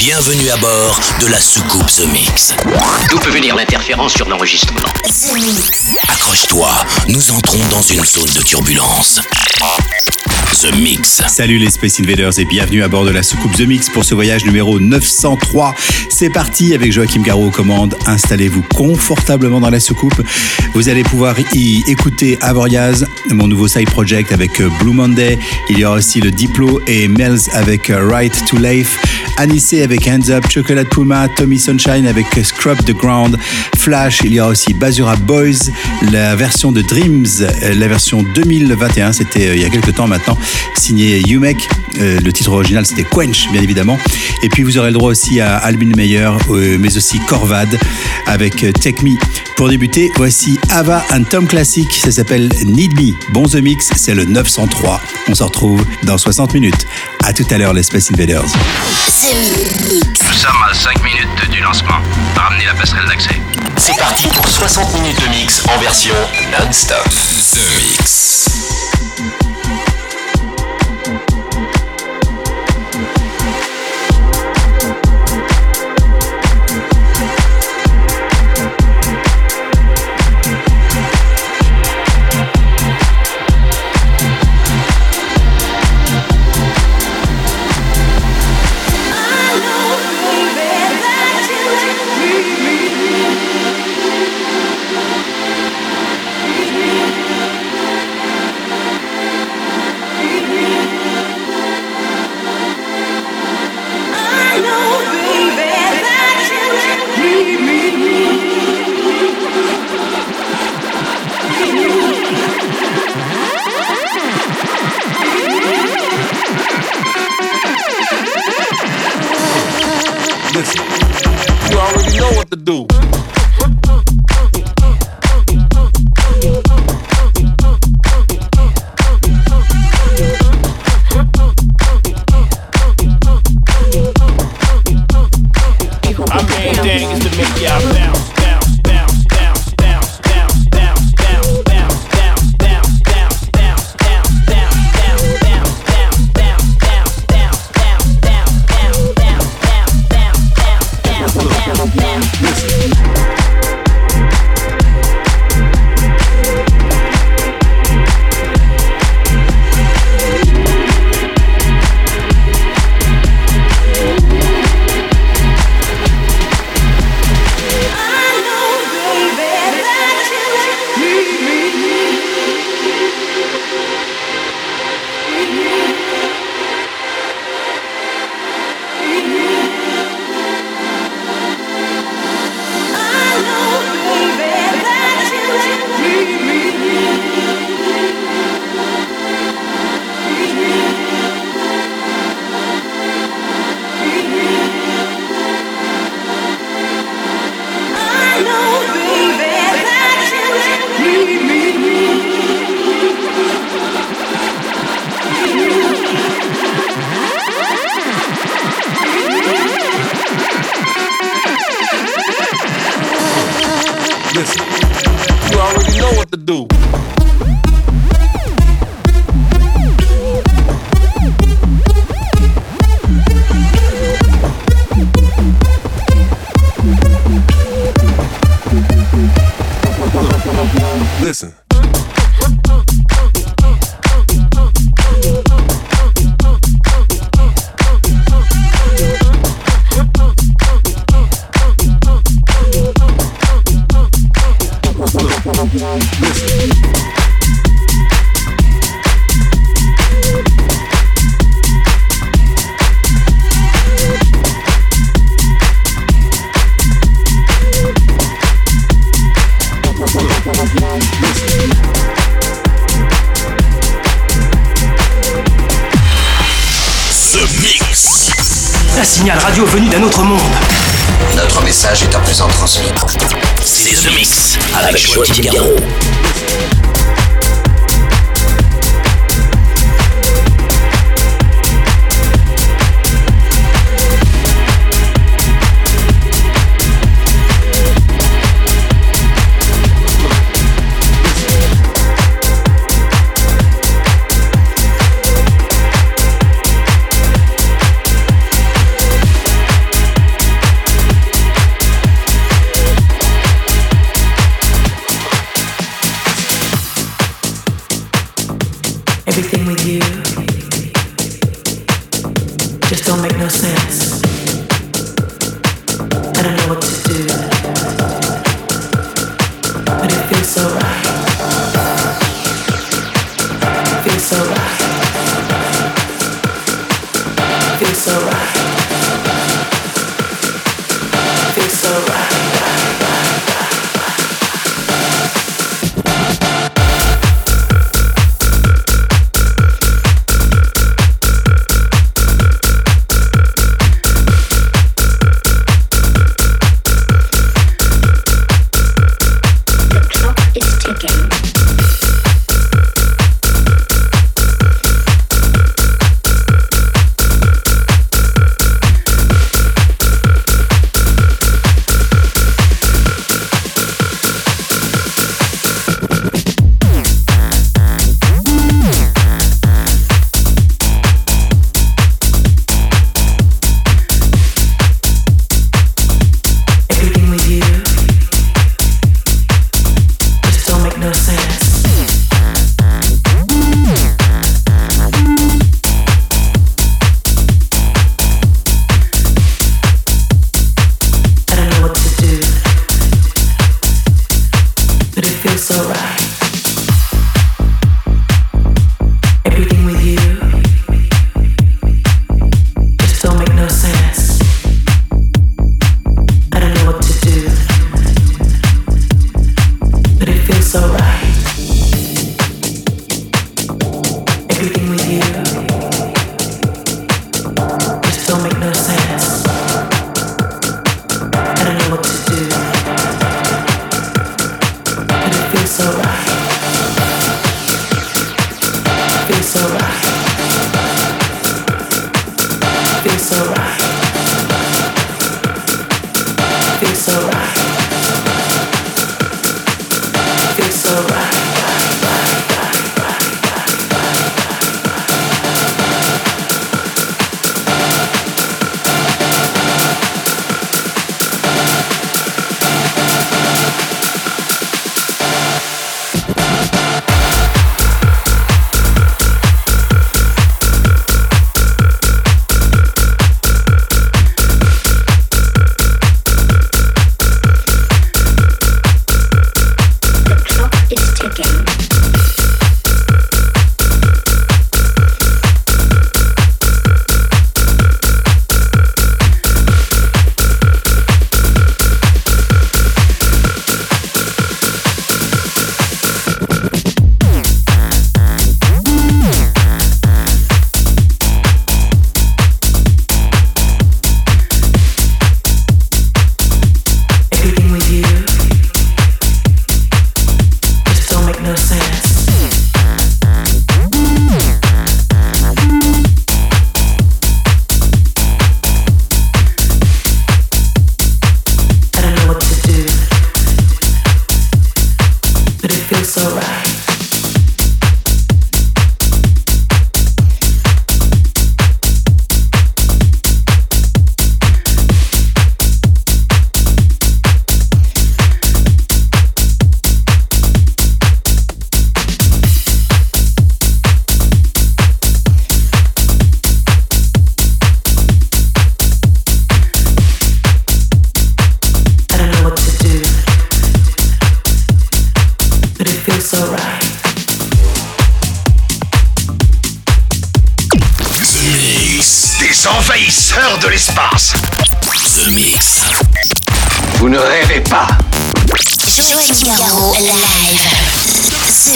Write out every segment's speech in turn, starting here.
Bienvenue à bord de la soucoupe The Mix. D'où peut venir l'interférence sur l'enregistrement Accroche-toi, nous entrons dans une zone de turbulence. The Mix. Salut les Space Invaders et bienvenue à bord de la soucoupe The Mix pour ce voyage numéro 903. C'est parti avec Joachim Garraud aux commandes. Installez-vous confortablement dans la soucoupe. Vous allez pouvoir y écouter Avoriaz, mon nouveau side project avec Blue Monday. Il y aura aussi le Diplo et Mel's avec Right to Life. Anissé avec Hands Up, Chocolate Puma, Tommy Sunshine avec Scrub the Ground, Flash, il y aura aussi Basura Boys, la version de Dreams, la version 2021, c'était il y a quelques temps maintenant, signé Umek, le titre original c'était Quench bien évidemment, et puis vous aurez le droit aussi à Albin Meyer, mais aussi Corvad avec Take Me. Pour débuter, voici Ava and Tom Classic, ça s'appelle Need Me. Bon The Mix, c'est le 903. On se retrouve dans 60 minutes. À tout à l'heure les Space Invaders. Nous sommes à 5 minutes du lancement. Ramenez la passerelle d'accès. C'est parti pour 60 minutes de mix en version non-stop. The Mix. You already know what to do.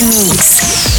Mix.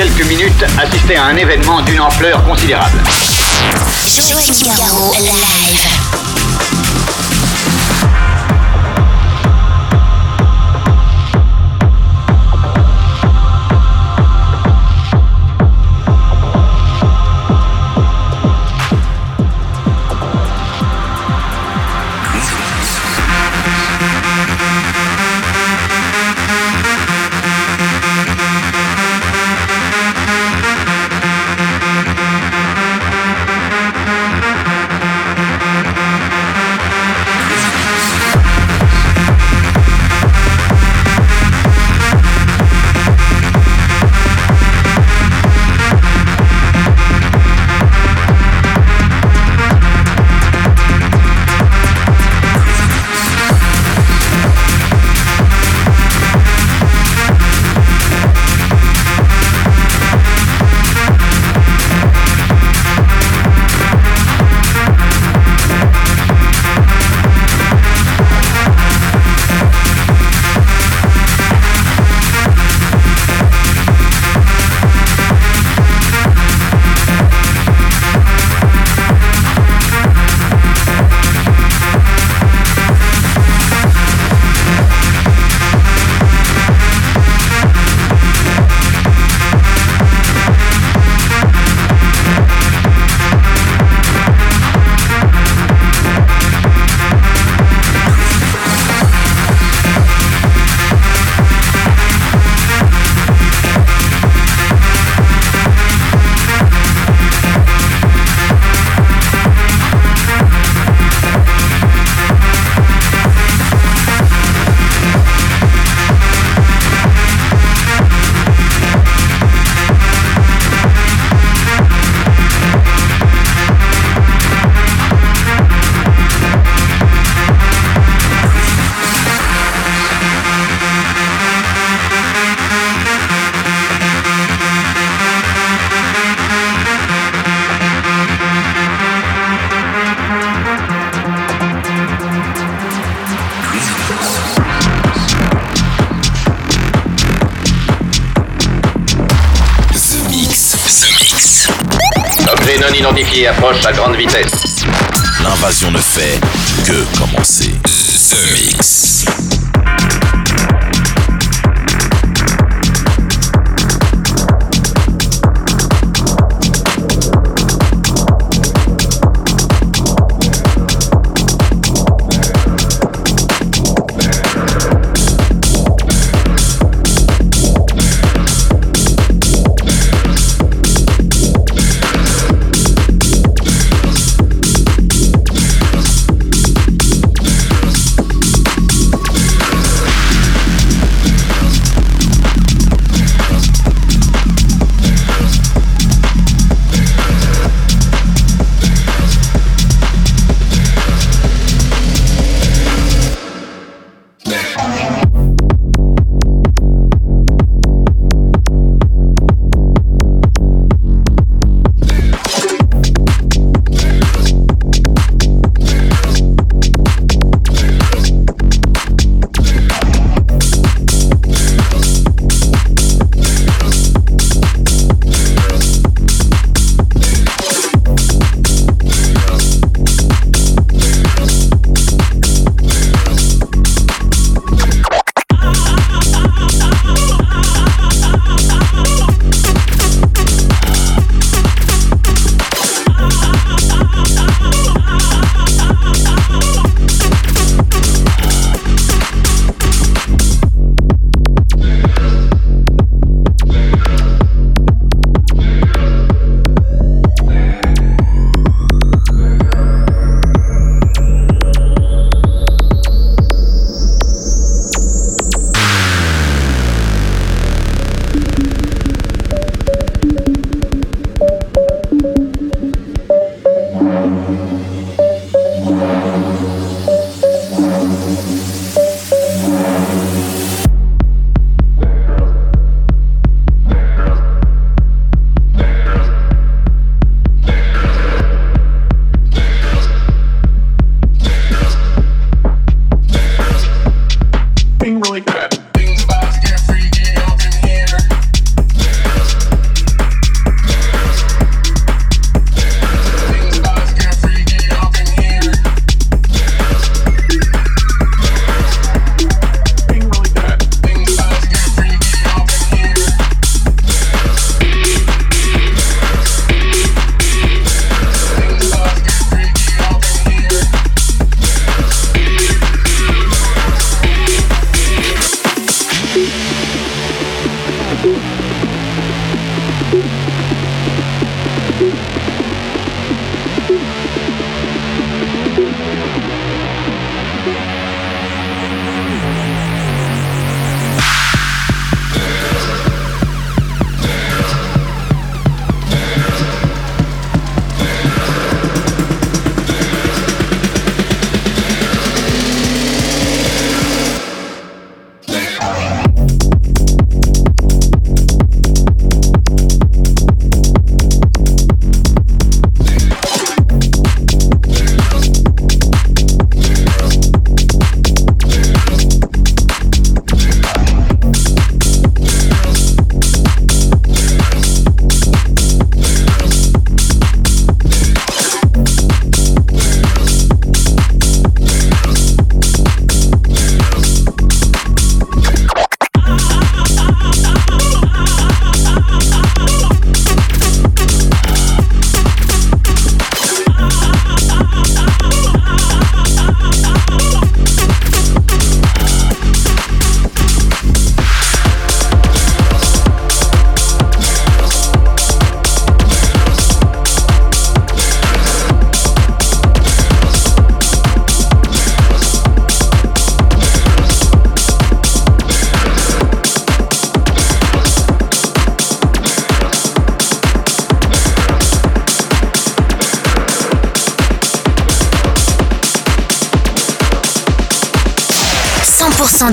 Quelques minutes assister à un événement d'une ampleur considérable. Approche à grande vitesse. L'invasion ne fait que commencer. The Mix.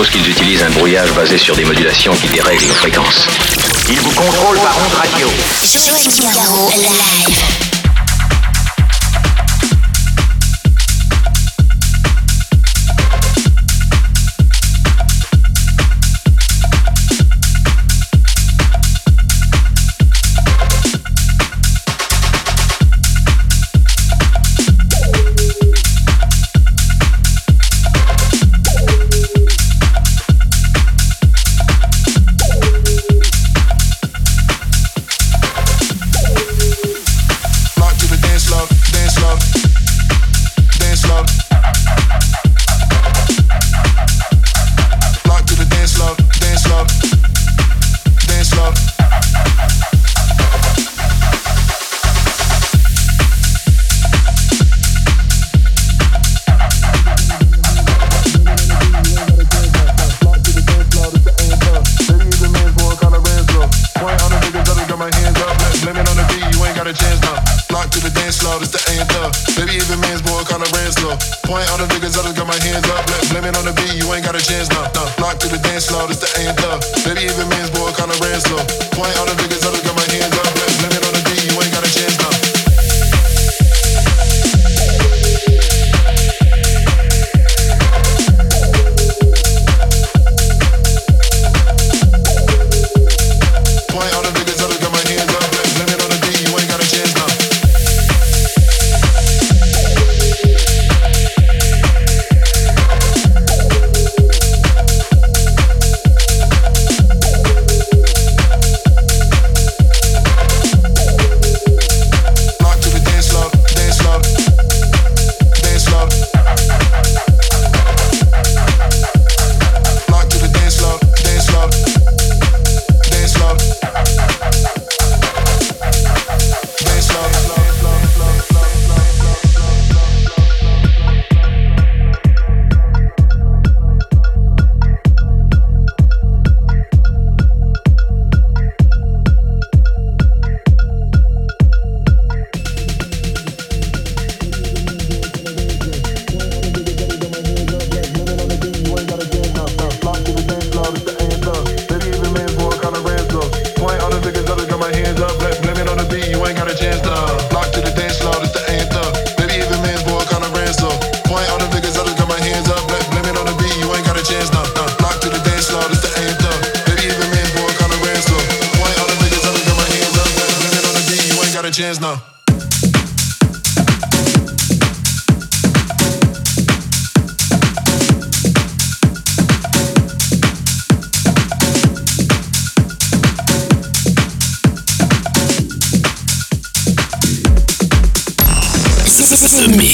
Suppose qu'ils utilisent un brouillage basé sur des modulations qui dérèglent nos fréquences. Ils vous contrôlent par onde radio. Joachim Garraud, live. Lock to the floor, it's the. Baby, even man's boy kinda ran slow. Point on the niggas, I just got my hands up. Blame it on the beat, you ain't got a chance now. No. Lock to the dance floor, it's the anthem. Baby, even man's boy kinda ran slow. Point on the niggas, I just got my hands up.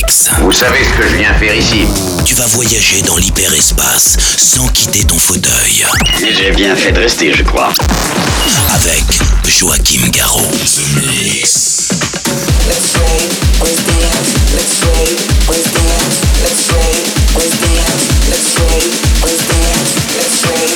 Mix. Vous savez ce que je viens faire ici Tu vas voyager dans l'hyperespace sans quitter ton fauteuil. J'ai bien fait de rester, je crois. Avec Joachim Garraud. The Mix. Lock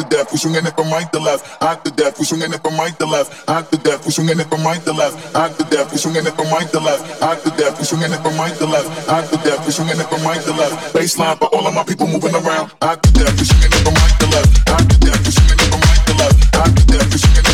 death, we swinging it from right to left. Hot to death, we swinging it from right to left. Hot to death, we swinging it from right to left. Hot to death, we swinging it from right to left. Hot to death, we swinging it from right to left. Hot to death, we swinging it from right to left. Baseline for all of my people moving around. Hot to death, we swinging it from right to left. Hot to death, we swinging it from right to left. Hot to death, we swinging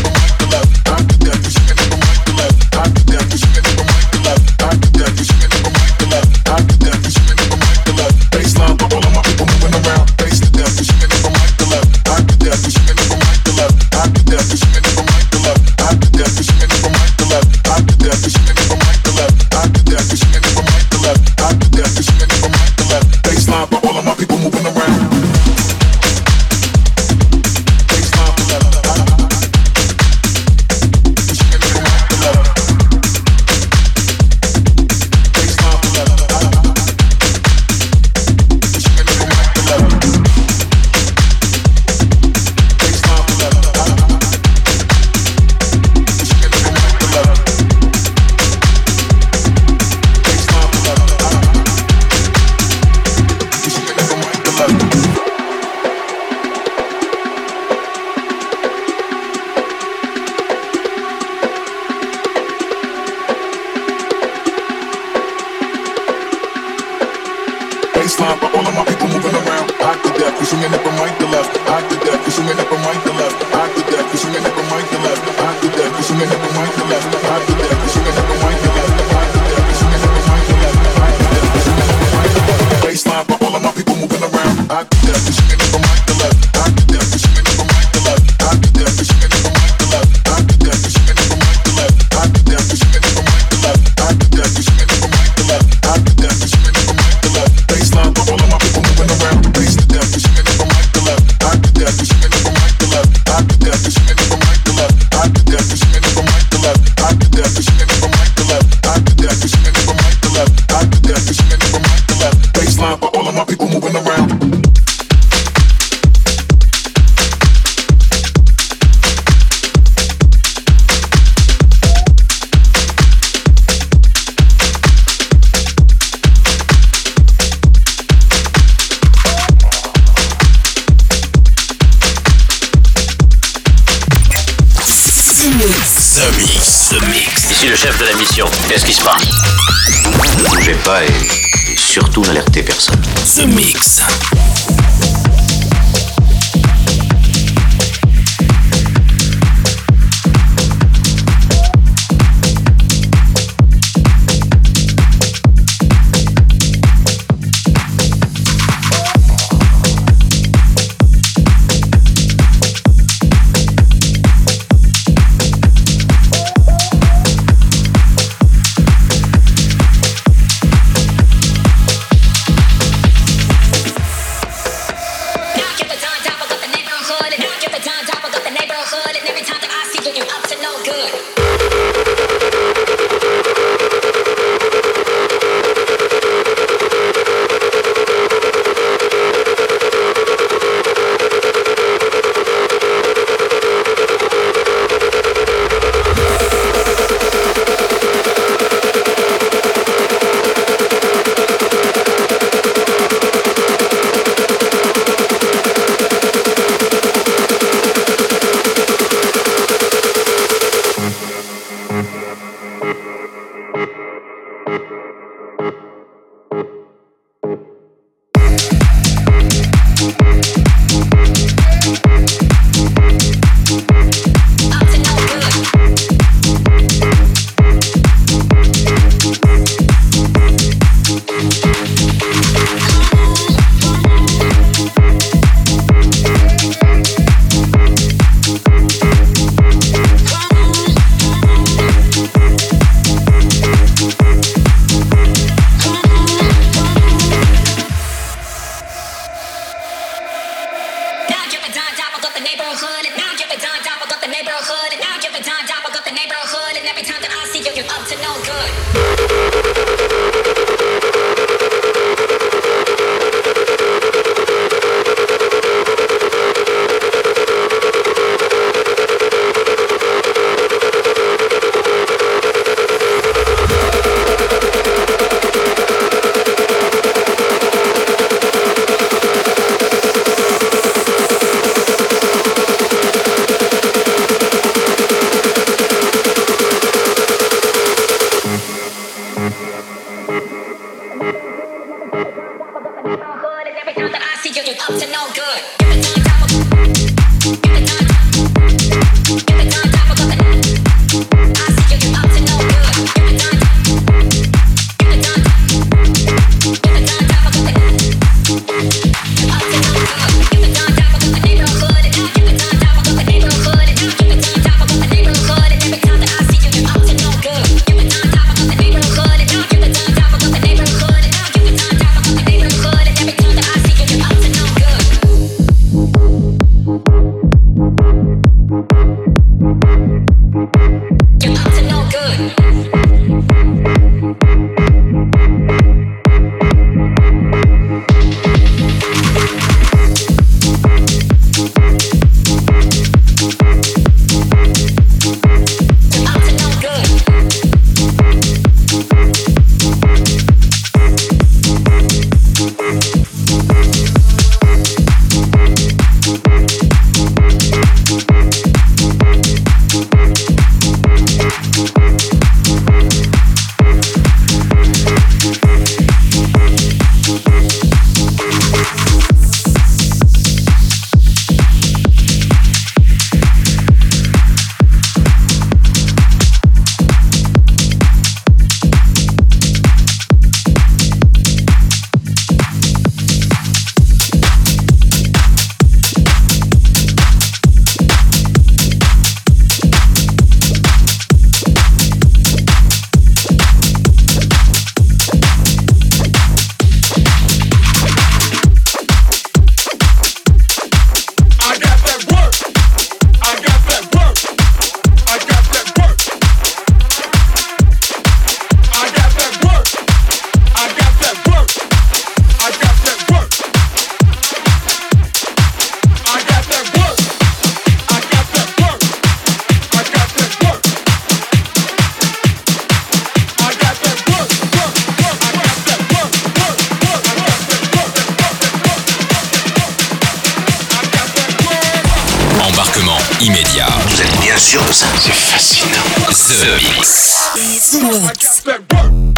immédiat. Vous êtes bien sûr de ça C'est fascinant. The, The Mix. The Mix.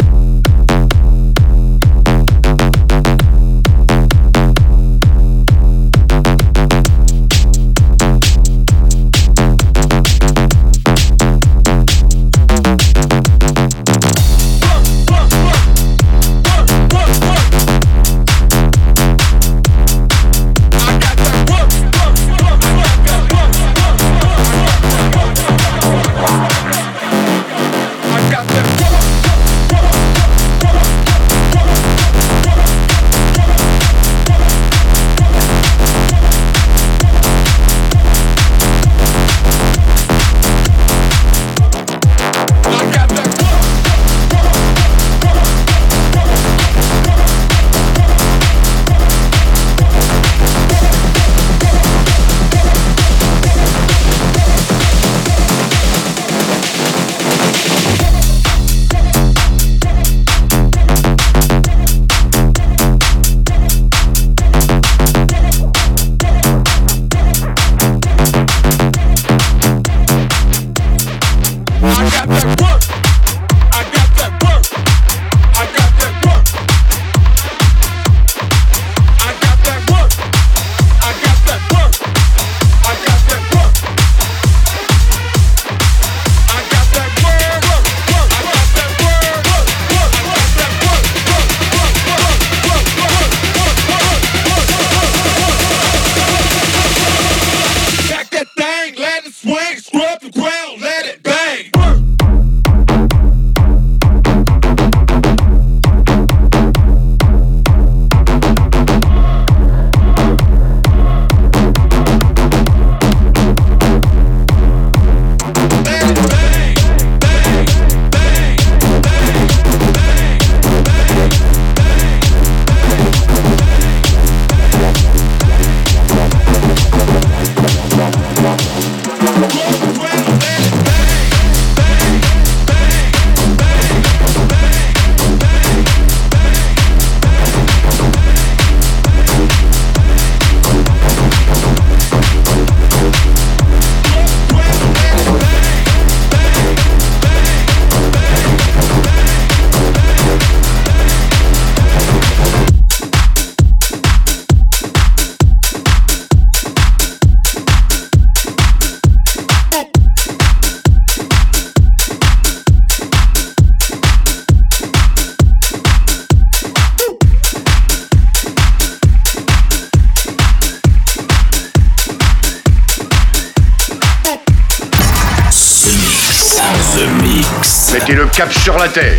Cap sur la Terre.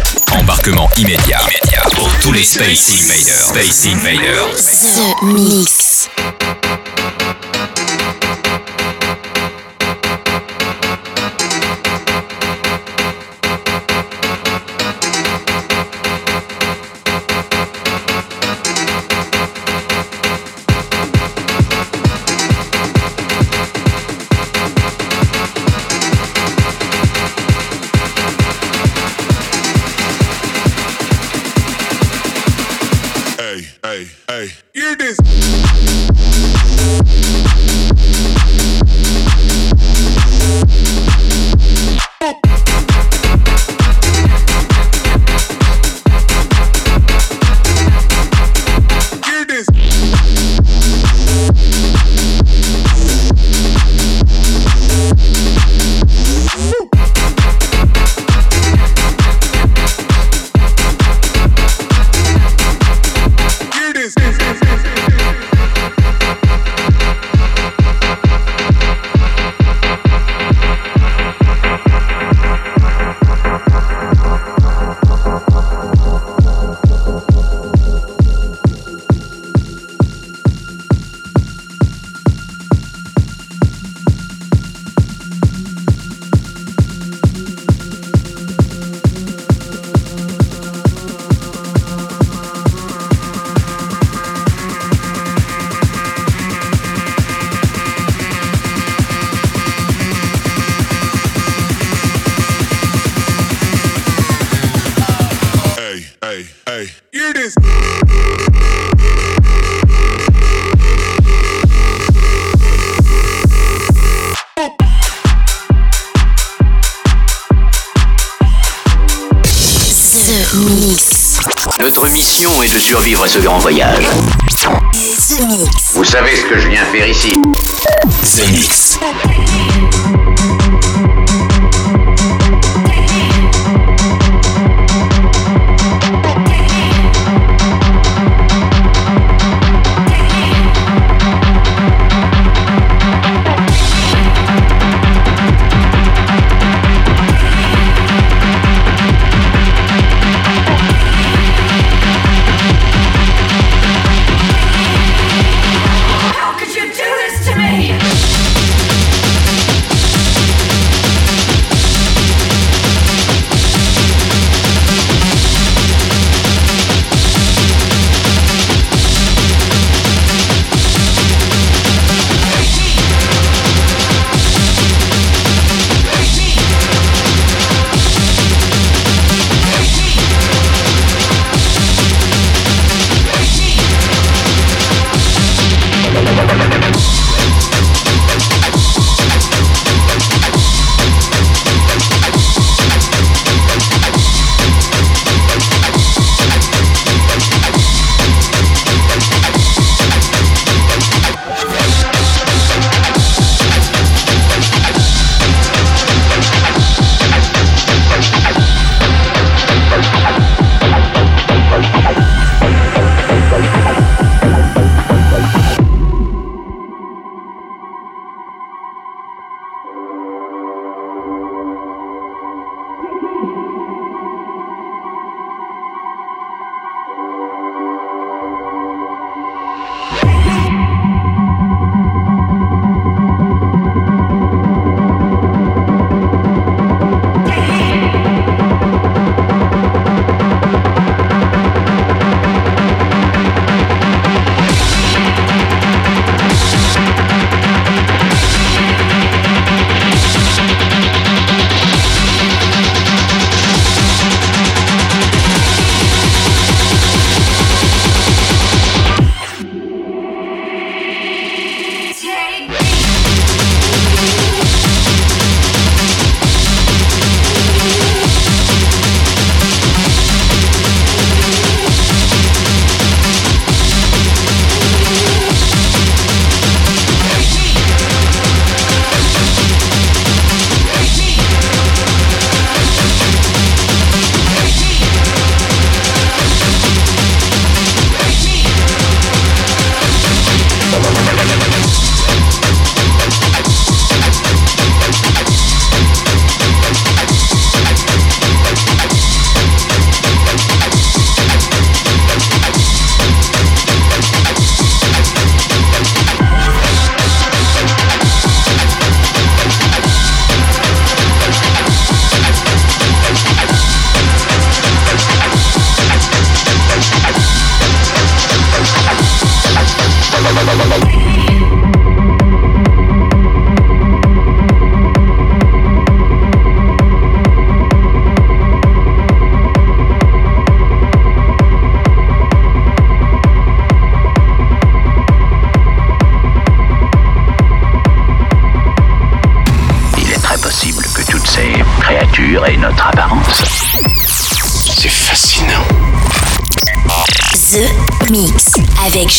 Ce grand voyage.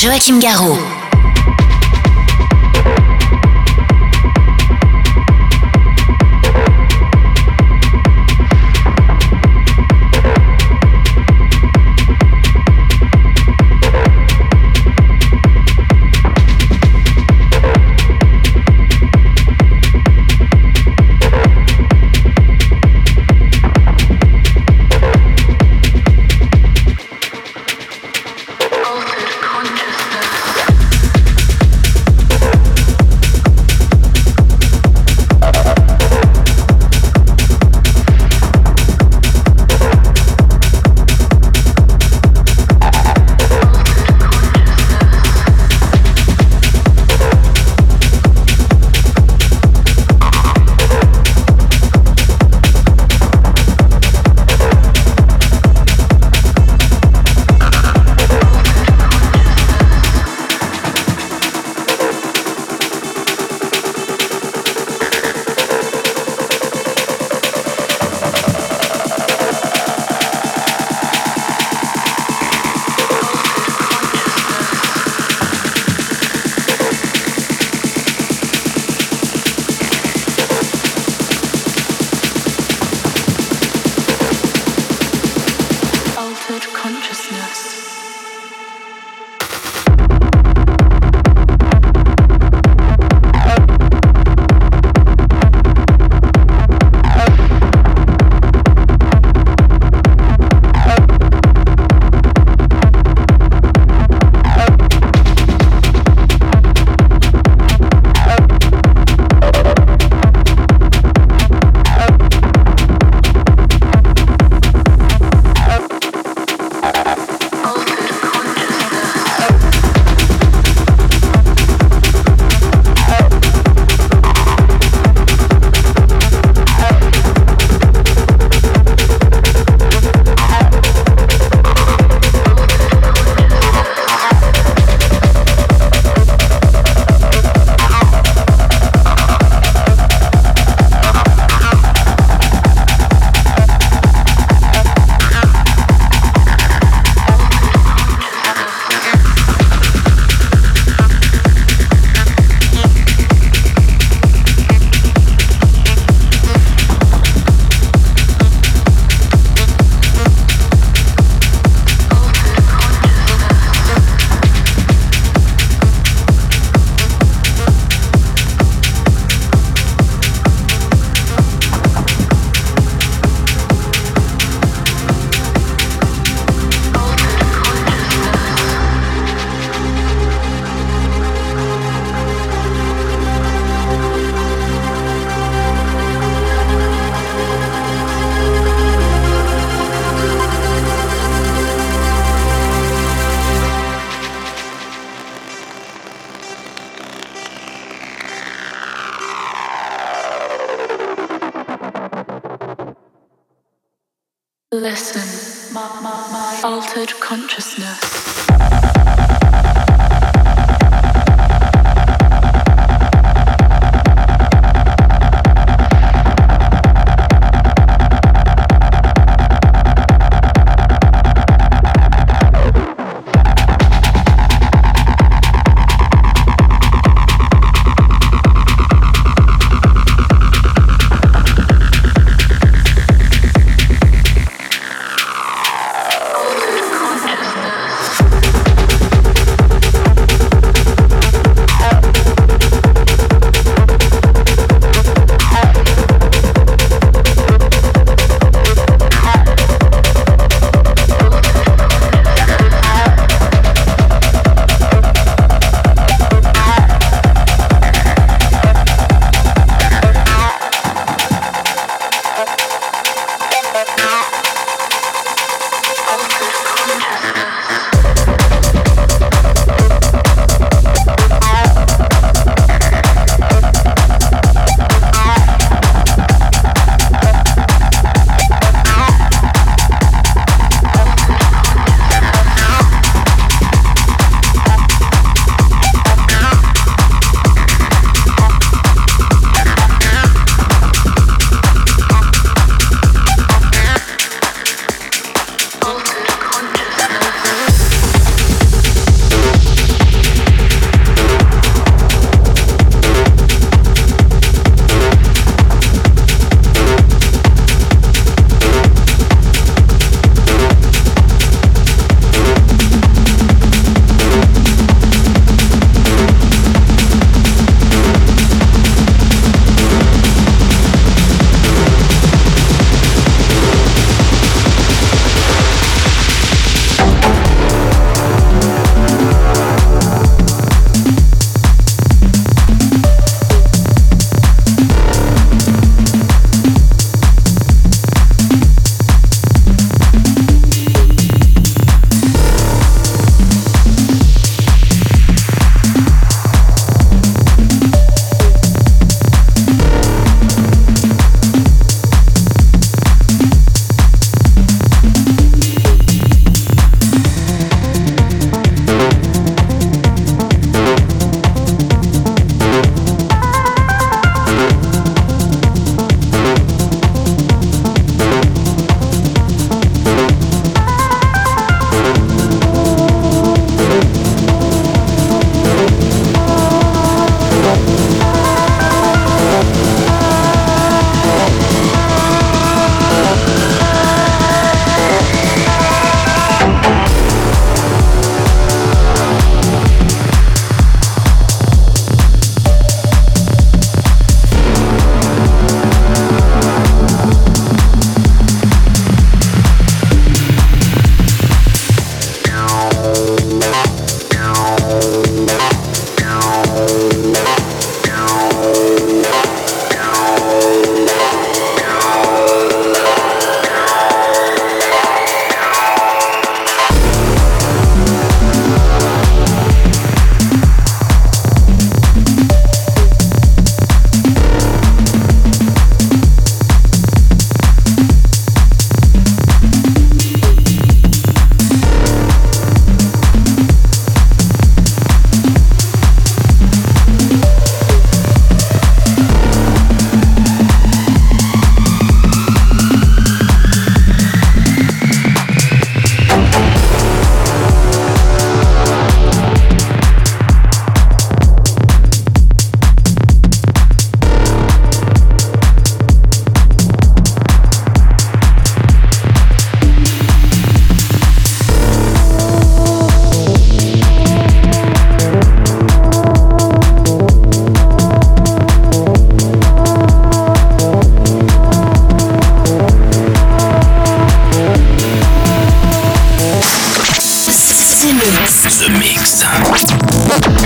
Joachim Garraud.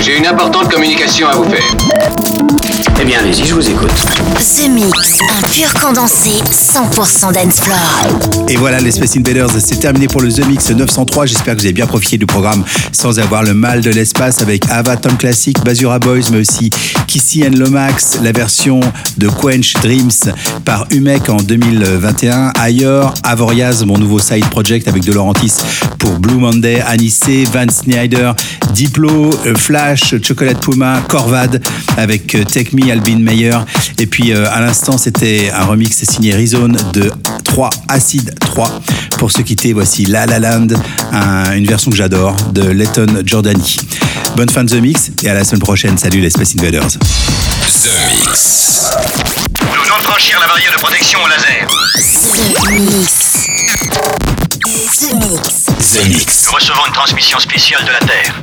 J'ai une importante communication à vous faire. Eh bien, allez-y, je vous écoute. The Mix, un pur condensé 100% dance floor. Et voilà, les Space Invaders, c'est terminé pour le The Mix 903. J'espère que vous avez bien profité du programme sans avoir le mal de l'espace avec Ava Tom Classic, Basura Boys, mais aussi Kissy and Lomax, la version de Quench Dreams par Umek en 2021. Ailleurs, Avoriaz, mon nouveau side project avec De Laurentis pour Blue Monday, Anissé, Van Snyder, Diplo, euh, Flash, Chocolate Puma, Corvad avec euh, Take Me, Albin Meyer. Et puis euh, à l'instant, c'était un remix signé Rizone de 3, Acid 3. Pour se quitter, voici La La Land, un- une version que j'adore de Letton Jordani. Bonne fin de The Mix et à la semaine prochaine. Salut les Space Invaders. De franchir la barrière de protection au laser. The Mix. The Mix. The Mix. Nous recevons une transmission spéciale de la Terre.